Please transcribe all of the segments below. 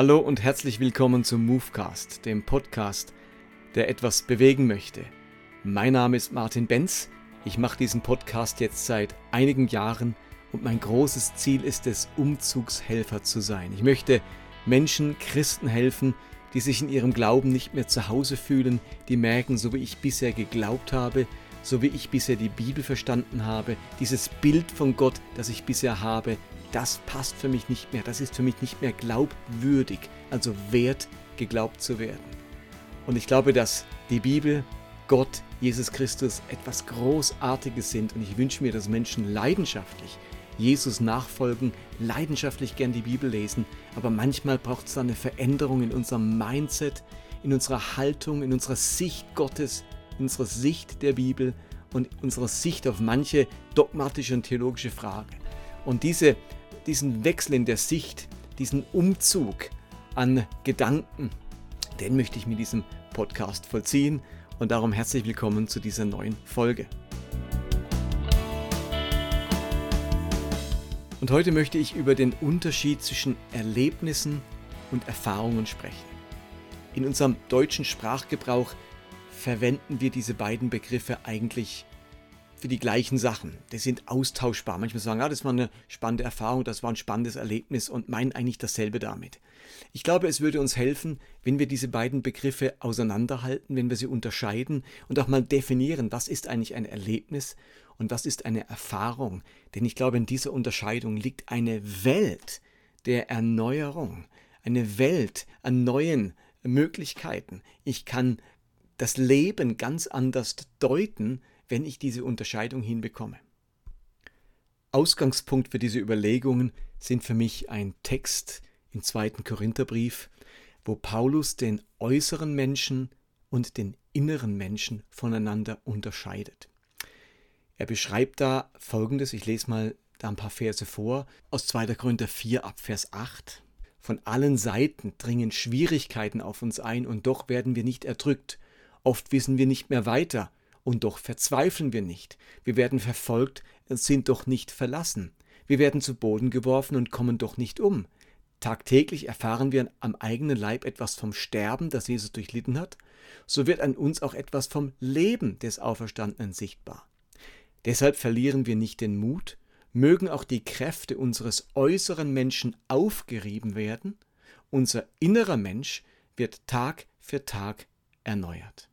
Hallo und herzlich willkommen zum Movecast, dem Podcast, der etwas bewegen möchte. Mein Name ist Martin Benz. Ich mache diesen Podcast jetzt seit einigen Jahren und mein großes Ziel ist es, Umzugshelfer zu sein. Ich möchte Menschen, Christen helfen, die sich in ihrem Glauben nicht mehr zu Hause fühlen, die merken, so wie ich bisher geglaubt habe, so wie ich bisher die Bibel verstanden habe, dieses Bild von Gott, das ich bisher habe, das passt für mich nicht mehr, das ist für mich nicht mehr glaubwürdig, also wert, geglaubt zu werden. Und ich glaube, dass die Bibel, Gott, Jesus Christus etwas Großartiges sind und ich wünsche mir, dass Menschen leidenschaftlich Jesus nachfolgen, leidenschaftlich gern die Bibel lesen, aber manchmal braucht es eine Veränderung in unserem Mindset, in unserer Haltung, in unserer Sicht Gottes, unserer Sicht der Bibel und unserer Sicht auf manche dogmatische und theologische Fragen. Und diese, diesen Wechsel in der Sicht, diesen Umzug an Gedanken, den möchte ich mit diesem Podcast vollziehen. Und darum herzlich willkommen zu dieser neuen Folge. Und heute möchte ich über den Unterschied zwischen Erlebnissen und Erfahrungen sprechen. In unserem deutschen Sprachgebrauch verwenden wir diese beiden Begriffe eigentlich für die gleichen Sachen. Die sind austauschbar. Manchmal sagen, ja, das war eine spannende Erfahrung, das war ein spannendes Erlebnis und meinen eigentlich dasselbe damit. Ich glaube, es würde uns helfen, wenn wir diese beiden Begriffe auseinanderhalten, wenn wir sie unterscheiden und auch mal definieren, was ist eigentlich ein Erlebnis und was ist eine Erfahrung. Denn ich glaube, in dieser Unterscheidung liegt eine Welt der Erneuerung, eine Welt an neuen Möglichkeiten. Ich kann das Leben ganz anders deuten, wenn ich diese Unterscheidung hinbekomme. Ausgangspunkt für diese Überlegungen sind für mich ein Text im zweiten Korintherbrief, wo Paulus den äußeren Menschen und den inneren Menschen voneinander unterscheidet. Er beschreibt da folgendes, ich lese mal da ein paar Verse vor, aus 2. Korinther 4 ab Vers 8. Von allen Seiten dringen Schwierigkeiten auf uns ein und doch werden wir nicht erdrückt. Oft wissen wir nicht mehr weiter und doch verzweifeln wir nicht. Wir werden verfolgt sind doch nicht verlassen. Wir werden zu Boden geworfen und kommen doch nicht um. Tagtäglich erfahren wir am eigenen Leib etwas vom Sterben, das Jesus durchlitten hat, so wird an uns auch etwas vom Leben des Auferstandenen sichtbar. Deshalb verlieren wir nicht den Mut, mögen auch die Kräfte unseres äußeren Menschen aufgerieben werden, unser innerer Mensch wird Tag für Tag erneuert.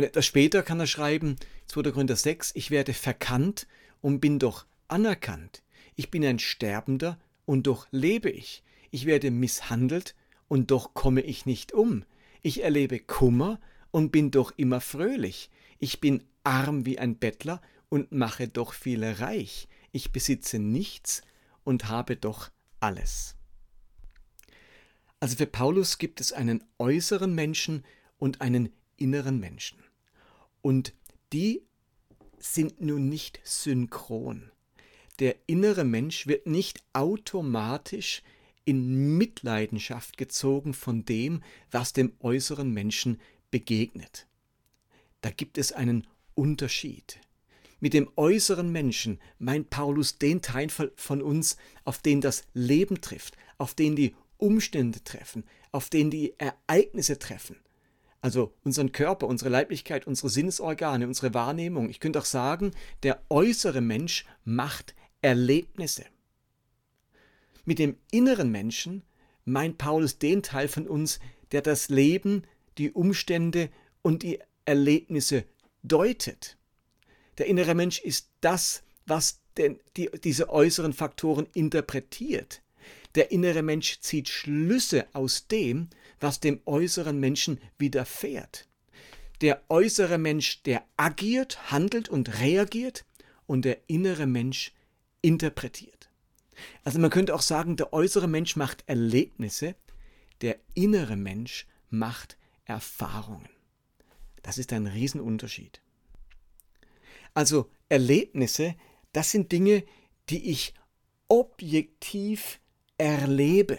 Und etwas später kann er schreiben, 2. Korinther 6, ich werde verkannt und bin doch anerkannt. Ich bin ein Sterbender und doch lebe ich. Ich werde misshandelt und doch komme ich nicht um. Ich erlebe Kummer und bin doch immer fröhlich. Ich bin arm wie ein Bettler und mache doch viele reich. Ich besitze nichts und habe doch alles. Also für Paulus gibt es einen äußeren Menschen und einen inneren Menschen. Und die sind nun nicht synchron. Der innere Mensch wird nicht automatisch in Mitleidenschaft gezogen von dem, was dem äußeren Menschen begegnet. Da gibt es einen Unterschied. Mit dem äußeren Menschen meint Paulus den Teil von uns, auf den das Leben trifft, auf den die Umstände treffen, auf den die Ereignisse treffen. Also unseren Körper, unsere Leiblichkeit, unsere Sinnesorgane, unsere Wahrnehmung. Ich könnte auch sagen, der äußere Mensch macht Erlebnisse. Mit dem inneren Menschen meint Paulus den Teil von uns, der das Leben, die Umstände und die Erlebnisse deutet. Der innere Mensch ist das, was den, die, diese äußeren Faktoren interpretiert. Der innere Mensch zieht Schlüsse aus dem, was dem äußeren Menschen widerfährt. Der äußere Mensch, der agiert, handelt und reagiert und der innere Mensch interpretiert. Also man könnte auch sagen, der äußere Mensch macht Erlebnisse, der innere Mensch macht Erfahrungen. Das ist ein Riesenunterschied. Also Erlebnisse, das sind Dinge, die ich objektiv erlebe.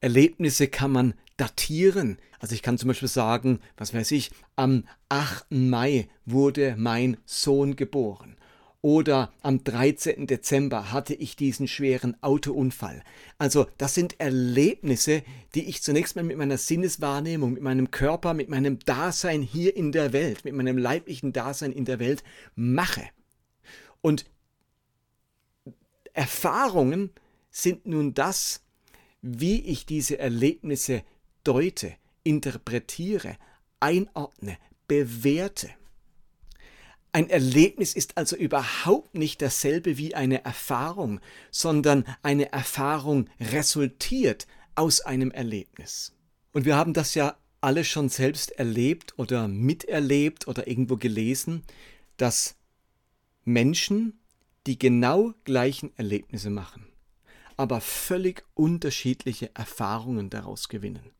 Erlebnisse kann man datieren. Also ich kann zum Beispiel sagen, was weiß ich, am 8. Mai wurde mein Sohn geboren. oder am 13. Dezember hatte ich diesen schweren Autounfall. Also das sind Erlebnisse, die ich zunächst mal mit meiner Sinneswahrnehmung, mit meinem Körper, mit meinem Dasein hier in der Welt, mit meinem leiblichen Dasein in der Welt mache. Und Erfahrungen sind nun das, wie ich diese Erlebnisse deute, interpretiere, einordne, bewerte. Ein Erlebnis ist also überhaupt nicht dasselbe wie eine Erfahrung, sondern eine Erfahrung resultiert aus einem Erlebnis. Und wir haben das ja alle schon selbst erlebt oder miterlebt oder irgendwo gelesen, dass Menschen die genau gleichen Erlebnisse machen, aber völlig unterschiedliche Erfahrungen daraus gewinnen.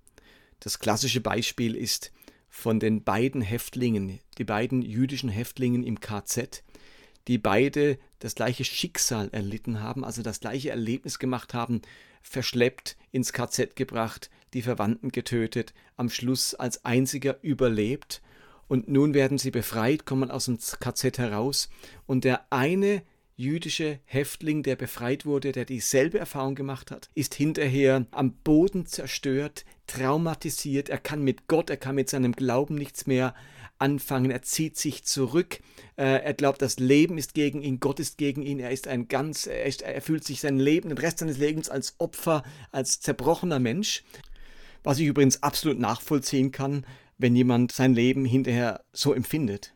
Das klassische Beispiel ist von den beiden Häftlingen, die beiden jüdischen Häftlingen im KZ, die beide das gleiche Schicksal erlitten haben, also das gleiche Erlebnis gemacht haben, verschleppt, ins KZ gebracht, die Verwandten getötet, am Schluss als einziger überlebt. Und nun werden sie befreit, kommen aus dem KZ heraus. Und der eine jüdische Häftling, der befreit wurde, der dieselbe Erfahrung gemacht hat, ist hinterher am Boden zerstört, traumatisiert, er kann mit Gott, er kann mit seinem Glauben nichts mehr anfangen, er zieht sich zurück, äh, er glaubt, das Leben ist gegen ihn, Gott ist gegen ihn, er ist ein ganz, er, ist, er fühlt sich sein Leben, den Rest seines Lebens als Opfer, als zerbrochener Mensch, was ich übrigens absolut nachvollziehen kann, wenn jemand sein Leben hinterher so empfindet.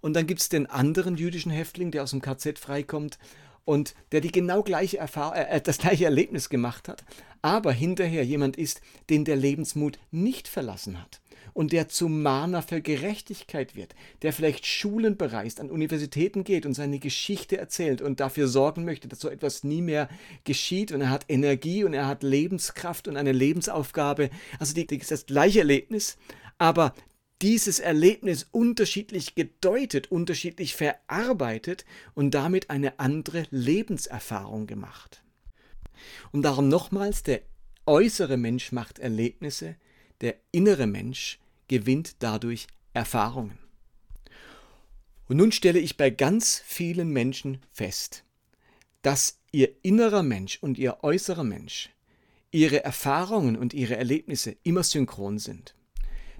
Und dann gibt es den anderen jüdischen Häftling, der aus dem KZ freikommt und der die genau gleiche Erfahrung, äh, das gleiche Erlebnis gemacht hat, aber hinterher jemand ist, den der Lebensmut nicht verlassen hat und der zum Mahner für Gerechtigkeit wird, der vielleicht Schulen bereist, an Universitäten geht und seine Geschichte erzählt und dafür sorgen möchte, dass so etwas nie mehr geschieht und er hat Energie und er hat Lebenskraft und eine Lebensaufgabe. Also die, das gleiche Erlebnis, aber dieses Erlebnis unterschiedlich gedeutet, unterschiedlich verarbeitet und damit eine andere Lebenserfahrung gemacht. Und darum nochmals, der äußere Mensch macht Erlebnisse, der innere Mensch gewinnt dadurch Erfahrungen. Und nun stelle ich bei ganz vielen Menschen fest, dass ihr innerer Mensch und ihr äußerer Mensch, ihre Erfahrungen und ihre Erlebnisse immer synchron sind.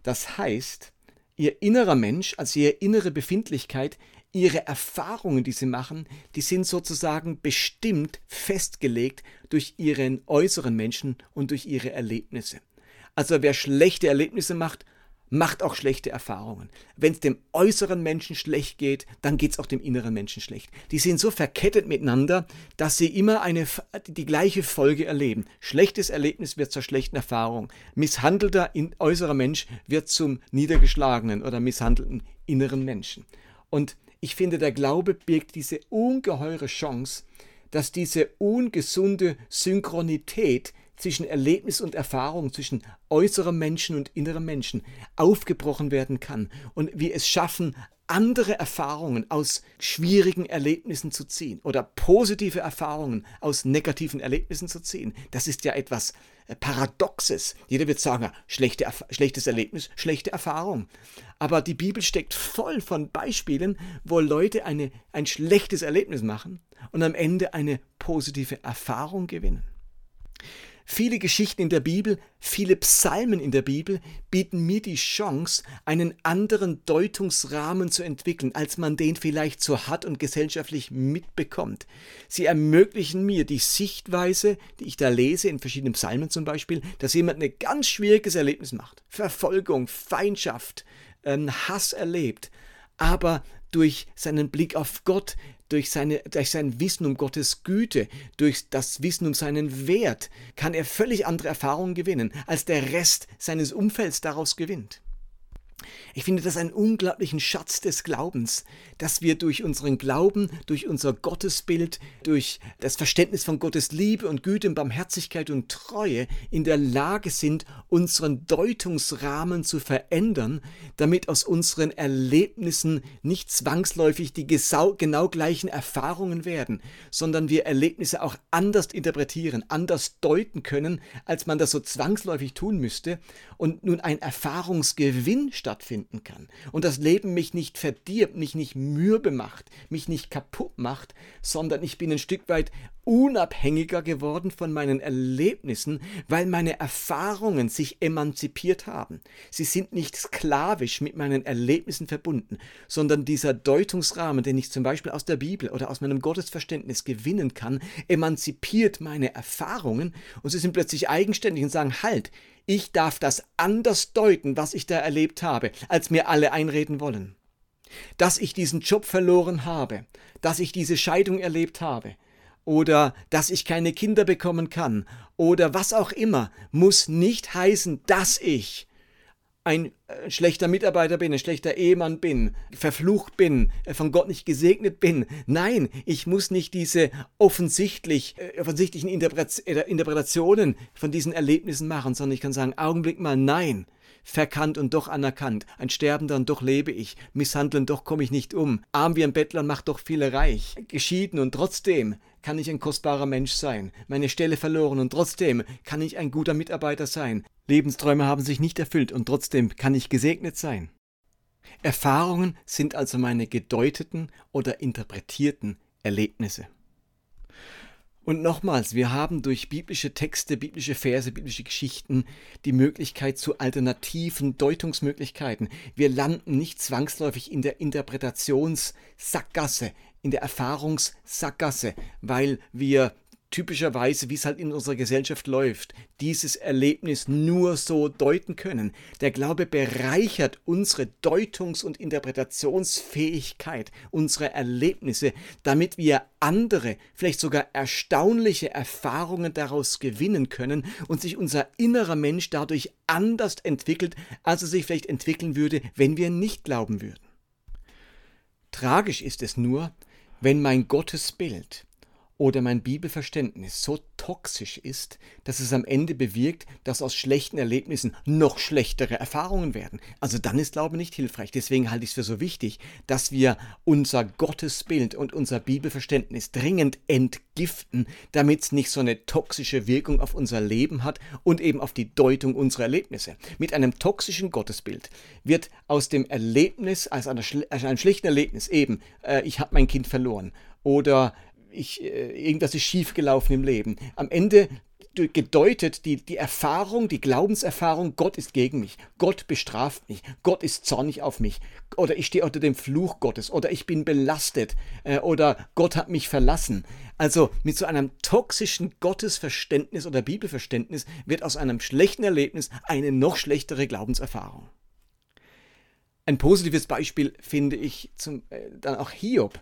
Das heißt, ihr innerer Mensch, also ihre innere Befindlichkeit, ihre Erfahrungen, die sie machen, die sind sozusagen bestimmt festgelegt durch ihren äußeren Menschen und durch ihre Erlebnisse. Also wer schlechte Erlebnisse macht, macht auch schlechte Erfahrungen. Wenn es dem äußeren Menschen schlecht geht, dann geht es auch dem inneren Menschen schlecht. Die sind so verkettet miteinander, dass sie immer eine, die gleiche Folge erleben. Schlechtes Erlebnis wird zur schlechten Erfahrung. Misshandelter äußerer Mensch wird zum niedergeschlagenen oder misshandelten inneren Menschen. Und ich finde, der Glaube birgt diese ungeheure Chance, dass diese ungesunde Synchronität zwischen Erlebnis und Erfahrung, zwischen äußerem Menschen und innerem Menschen aufgebrochen werden kann und wir es schaffen, andere Erfahrungen aus schwierigen Erlebnissen zu ziehen oder positive Erfahrungen aus negativen Erlebnissen zu ziehen. Das ist ja etwas äh, Paradoxes. Jeder wird sagen, schlechte, schlechtes Erlebnis, schlechte Erfahrung. Aber die Bibel steckt voll von Beispielen, wo Leute eine, ein schlechtes Erlebnis machen und am Ende eine positive Erfahrung gewinnen. Viele Geschichten in der Bibel, viele Psalmen in der Bibel bieten mir die Chance, einen anderen Deutungsrahmen zu entwickeln, als man den vielleicht so hat und gesellschaftlich mitbekommt. Sie ermöglichen mir die Sichtweise, die ich da lese, in verschiedenen Psalmen zum Beispiel, dass jemand ein ganz schwieriges Erlebnis macht. Verfolgung, Feindschaft, ähm, Hass erlebt, aber durch seinen Blick auf Gott durch, seine, durch sein Wissen um Gottes Güte, durch das Wissen um seinen Wert, kann er völlig andere Erfahrungen gewinnen, als der Rest seines Umfelds daraus gewinnt. Ich finde das einen unglaublichen Schatz des Glaubens, dass wir durch unseren Glauben, durch unser Gottesbild, durch das Verständnis von Gottes Liebe und Güte und Barmherzigkeit und Treue in der Lage sind, unseren Deutungsrahmen zu verändern, damit aus unseren Erlebnissen nicht zwangsläufig die genau gleichen Erfahrungen werden, sondern wir Erlebnisse auch anders interpretieren, anders deuten können, als man das so zwangsläufig tun müsste. Und nun ein Erfahrungsgewinn stattfinden kann und das Leben mich nicht verdirbt, mich nicht mürbe macht, mich nicht kaputt macht, sondern ich bin ein Stück weit unabhängiger geworden von meinen Erlebnissen, weil meine Erfahrungen sich emanzipiert haben. Sie sind nicht sklavisch mit meinen Erlebnissen verbunden, sondern dieser Deutungsrahmen, den ich zum Beispiel aus der Bibel oder aus meinem Gottesverständnis gewinnen kann, emanzipiert meine Erfahrungen und sie sind plötzlich eigenständig und sagen, halt, ich darf das anders deuten, was ich da erlebt habe, als mir alle einreden wollen. Dass ich diesen Job verloren habe, dass ich diese Scheidung erlebt habe, oder dass ich keine Kinder bekommen kann oder was auch immer, muss nicht heißen, dass ich ein äh, schlechter Mitarbeiter bin, ein schlechter Ehemann bin, verflucht bin, äh, von Gott nicht gesegnet bin. Nein, ich muss nicht diese offensichtlich, äh, offensichtlichen Interpretationen von diesen Erlebnissen machen, sondern ich kann sagen, Augenblick mal, nein verkannt und doch anerkannt, ein Sterbender und doch lebe ich, misshandeln doch komme ich nicht um, arm wie ein Bettler und macht doch viele reich, geschieden und trotzdem kann ich ein kostbarer Mensch sein, meine Stelle verloren und trotzdem kann ich ein guter Mitarbeiter sein, Lebensträume haben sich nicht erfüllt und trotzdem kann ich gesegnet sein. Erfahrungen sind also meine gedeuteten oder interpretierten Erlebnisse. Und nochmals, wir haben durch biblische Texte, biblische Verse, biblische Geschichten die Möglichkeit zu alternativen Deutungsmöglichkeiten. Wir landen nicht zwangsläufig in der Interpretationssackgasse, in der Erfahrungssackgasse, weil wir typischerweise, wie es halt in unserer Gesellschaft läuft, dieses Erlebnis nur so deuten können. Der Glaube bereichert unsere Deutungs- und Interpretationsfähigkeit, unsere Erlebnisse, damit wir andere, vielleicht sogar erstaunliche Erfahrungen daraus gewinnen können und sich unser innerer Mensch dadurch anders entwickelt, als er sich vielleicht entwickeln würde, wenn wir nicht glauben würden. Tragisch ist es nur, wenn mein Gottesbild, oder mein Bibelverständnis so toxisch ist, dass es am Ende bewirkt, dass aus schlechten Erlebnissen noch schlechtere Erfahrungen werden. Also dann ist Glaube nicht hilfreich. Deswegen halte ich es für so wichtig, dass wir unser Gottesbild und unser Bibelverständnis dringend entgiften, damit es nicht so eine toxische Wirkung auf unser Leben hat und eben auf die Deutung unserer Erlebnisse. Mit einem toxischen Gottesbild wird aus dem Erlebnis, als einer, einem schlechten Erlebnis eben, äh, ich habe mein Kind verloren oder ich, äh, irgendwas ist schiefgelaufen im Leben. Am Ende gedeutet die, die Erfahrung, die Glaubenserfahrung, Gott ist gegen mich, Gott bestraft mich, Gott ist zornig auf mich oder ich stehe unter dem Fluch Gottes oder ich bin belastet äh, oder Gott hat mich verlassen. Also mit so einem toxischen Gottesverständnis oder Bibelverständnis wird aus einem schlechten Erlebnis eine noch schlechtere Glaubenserfahrung. Ein positives Beispiel finde ich zum, äh, dann auch Hiob.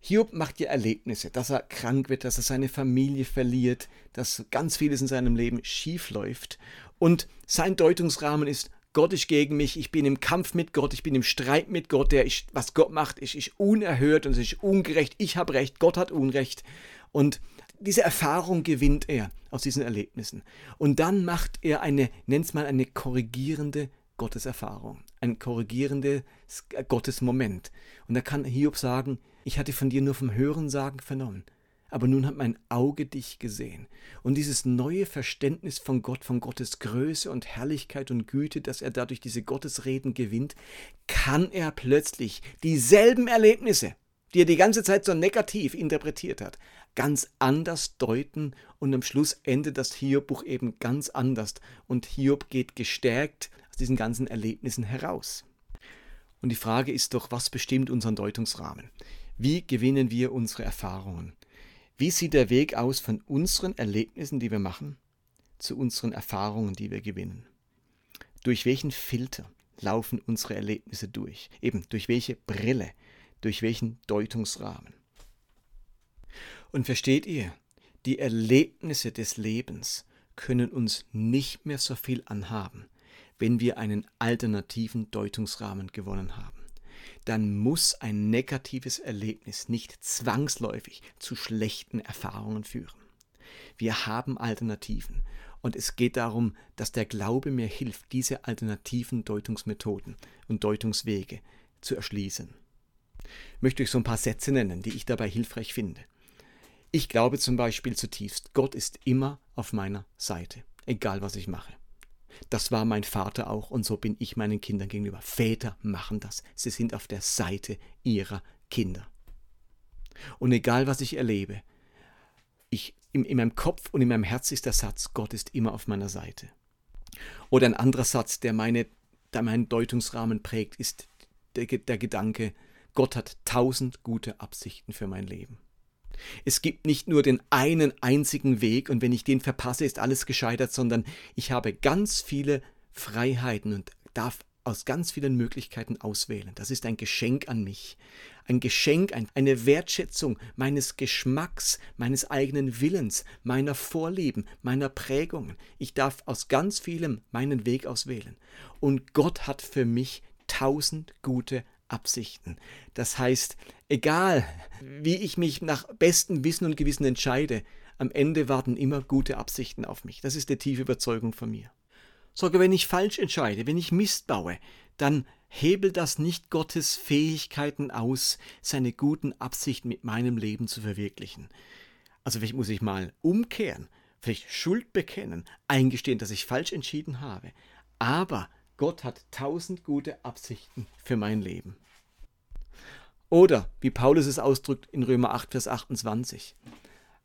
Hiob macht ja Erlebnisse, dass er krank wird, dass er seine Familie verliert, dass ganz vieles in seinem Leben schief läuft. Und sein Deutungsrahmen ist, Gott ist gegen mich, ich bin im Kampf mit Gott, ich bin im Streit mit Gott, der ist, was Gott macht, ist, ist unerhört und es ist ungerecht, ich habe Recht, Gott hat Unrecht. Und diese Erfahrung gewinnt er aus diesen Erlebnissen. Und dann macht er eine, nennt es mal eine korrigierende Gotteserfahrung, ein korrigierendes Gottesmoment. Und da kann Hiob sagen, ich hatte von dir nur vom Hörensagen vernommen, aber nun hat mein Auge dich gesehen. Und dieses neue Verständnis von Gott, von Gottes Größe und Herrlichkeit und Güte, dass er dadurch diese Gottesreden gewinnt, kann er plötzlich dieselben Erlebnisse, die er die ganze Zeit so negativ interpretiert hat, ganz anders deuten und am Schluss endet das Hiob-Buch eben ganz anders und Hiob geht gestärkt aus diesen ganzen Erlebnissen heraus. Und die Frage ist doch, was bestimmt unseren Deutungsrahmen? Wie gewinnen wir unsere Erfahrungen? Wie sieht der Weg aus von unseren Erlebnissen, die wir machen, zu unseren Erfahrungen, die wir gewinnen? Durch welchen Filter laufen unsere Erlebnisse durch? Eben durch welche Brille, durch welchen Deutungsrahmen? Und versteht ihr, die Erlebnisse des Lebens können uns nicht mehr so viel anhaben, wenn wir einen alternativen Deutungsrahmen gewonnen haben dann muss ein negatives Erlebnis nicht zwangsläufig zu schlechten Erfahrungen führen. Wir haben Alternativen und es geht darum, dass der Glaube mir hilft, diese alternativen Deutungsmethoden und Deutungswege zu erschließen. Ich möchte euch so ein paar Sätze nennen, die ich dabei hilfreich finde. Ich glaube zum Beispiel zutiefst, Gott ist immer auf meiner Seite, egal was ich mache. Das war mein Vater auch und so bin ich meinen Kindern gegenüber. Väter machen das. Sie sind auf der Seite ihrer Kinder. Und egal was ich erlebe, ich, in, in meinem Kopf und in meinem Herz ist der Satz, Gott ist immer auf meiner Seite. Oder ein anderer Satz, der, meine, der meinen Deutungsrahmen prägt, ist der, der Gedanke, Gott hat tausend gute Absichten für mein Leben. Es gibt nicht nur den einen einzigen Weg und wenn ich den verpasse, ist alles gescheitert, sondern ich habe ganz viele Freiheiten und darf aus ganz vielen Möglichkeiten auswählen. Das ist ein Geschenk an mich. Ein Geschenk, eine Wertschätzung meines Geschmacks, meines eigenen Willens, meiner Vorlieben, meiner Prägungen. Ich darf aus ganz vielem meinen Weg auswählen. Und Gott hat für mich tausend gute Absichten. Das heißt, egal wie ich mich nach bestem Wissen und Gewissen entscheide, am Ende warten immer gute Absichten auf mich. Das ist die tiefe Überzeugung von mir. Sogar wenn ich falsch entscheide, wenn ich Mist baue, dann hebelt das nicht Gottes Fähigkeiten aus, seine guten Absichten mit meinem Leben zu verwirklichen. Also vielleicht muss ich mal umkehren, vielleicht Schuld bekennen, eingestehen, dass ich falsch entschieden habe. Aber Gott hat tausend gute Absichten für mein Leben. Oder, wie Paulus es ausdrückt in Römer 8, Vers 28,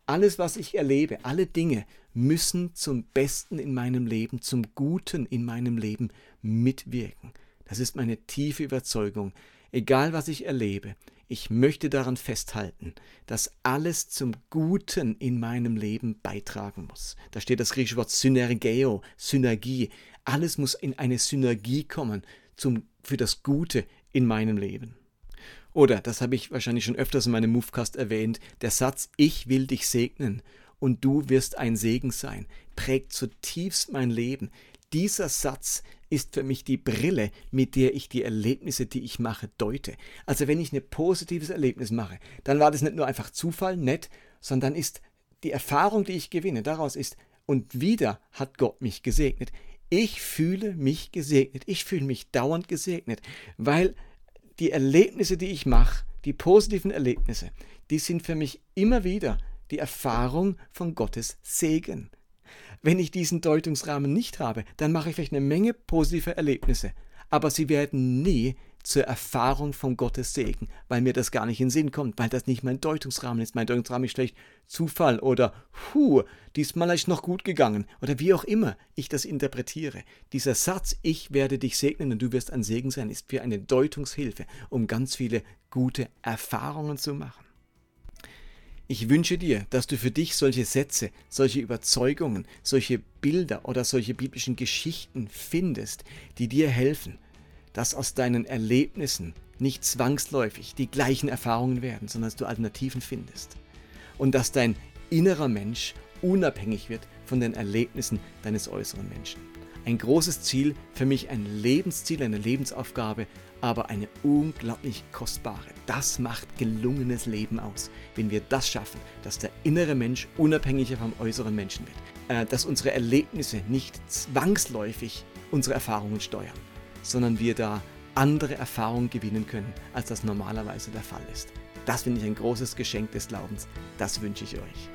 alles, was ich erlebe, alle Dinge müssen zum Besten in meinem Leben, zum Guten in meinem Leben mitwirken. Das ist meine tiefe Überzeugung. Egal, was ich erlebe, ich möchte daran festhalten, dass alles zum Guten in meinem Leben beitragen muss. Da steht das griechische Wort Synergeo, Synergie. Alles muss in eine Synergie kommen zum, für das Gute in meinem Leben. Oder, das habe ich wahrscheinlich schon öfters in meinem Movecast erwähnt, der Satz Ich will dich segnen und du wirst ein Segen sein, prägt zutiefst mein Leben. Dieser Satz ist für mich die Brille, mit der ich die Erlebnisse, die ich mache, deute. Also wenn ich ein positives Erlebnis mache, dann war das nicht nur einfach Zufall, nett, sondern ist die Erfahrung, die ich gewinne, daraus ist, und wieder hat Gott mich gesegnet. Ich fühle mich gesegnet. Ich fühle mich dauernd gesegnet, weil die Erlebnisse, die ich mache, die positiven Erlebnisse, die sind für mich immer wieder die Erfahrung von Gottes Segen. Wenn ich diesen Deutungsrahmen nicht habe, dann mache ich vielleicht eine Menge positive Erlebnisse, aber sie werden nie zur Erfahrung von Gottes Segen, weil mir das gar nicht in den Sinn kommt, weil das nicht mein Deutungsrahmen ist. Mein Deutungsrahmen ist schlecht Zufall oder Hu, diesmal ist noch gut gegangen oder wie auch immer ich das interpretiere. Dieser Satz, ich werde dich segnen und du wirst ein Segen sein, ist für eine Deutungshilfe, um ganz viele gute Erfahrungen zu machen. Ich wünsche dir, dass du für dich solche Sätze, solche Überzeugungen, solche Bilder oder solche biblischen Geschichten findest, die dir helfen, dass aus deinen Erlebnissen nicht zwangsläufig die gleichen Erfahrungen werden, sondern dass du Alternativen findest. Und dass dein innerer Mensch unabhängig wird von den Erlebnissen deines äußeren Menschen. Ein großes Ziel, für mich ein Lebensziel, eine Lebensaufgabe, aber eine unglaublich kostbare. Das macht gelungenes Leben aus, wenn wir das schaffen, dass der innere Mensch unabhängiger vom äußeren Menschen wird, äh, dass unsere Erlebnisse nicht zwangsläufig unsere Erfahrungen steuern sondern wir da andere Erfahrungen gewinnen können, als das normalerweise der Fall ist. Das finde ich ein großes Geschenk des Glaubens. Das wünsche ich euch.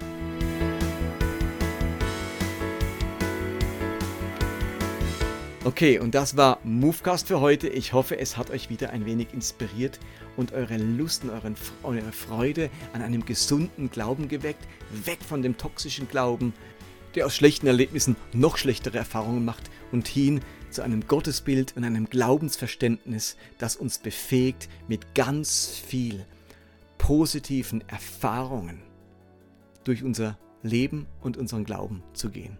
Okay, und das war Movecast für heute. Ich hoffe, es hat euch wieder ein wenig inspiriert und eure Lust und euren, eure Freude an einem gesunden Glauben geweckt, weg von dem toxischen Glauben, der aus schlechten Erlebnissen noch schlechtere Erfahrungen macht und hin zu einem Gottesbild und einem Glaubensverständnis, das uns befähigt, mit ganz viel positiven Erfahrungen durch unser Leben und unseren Glauben zu gehen.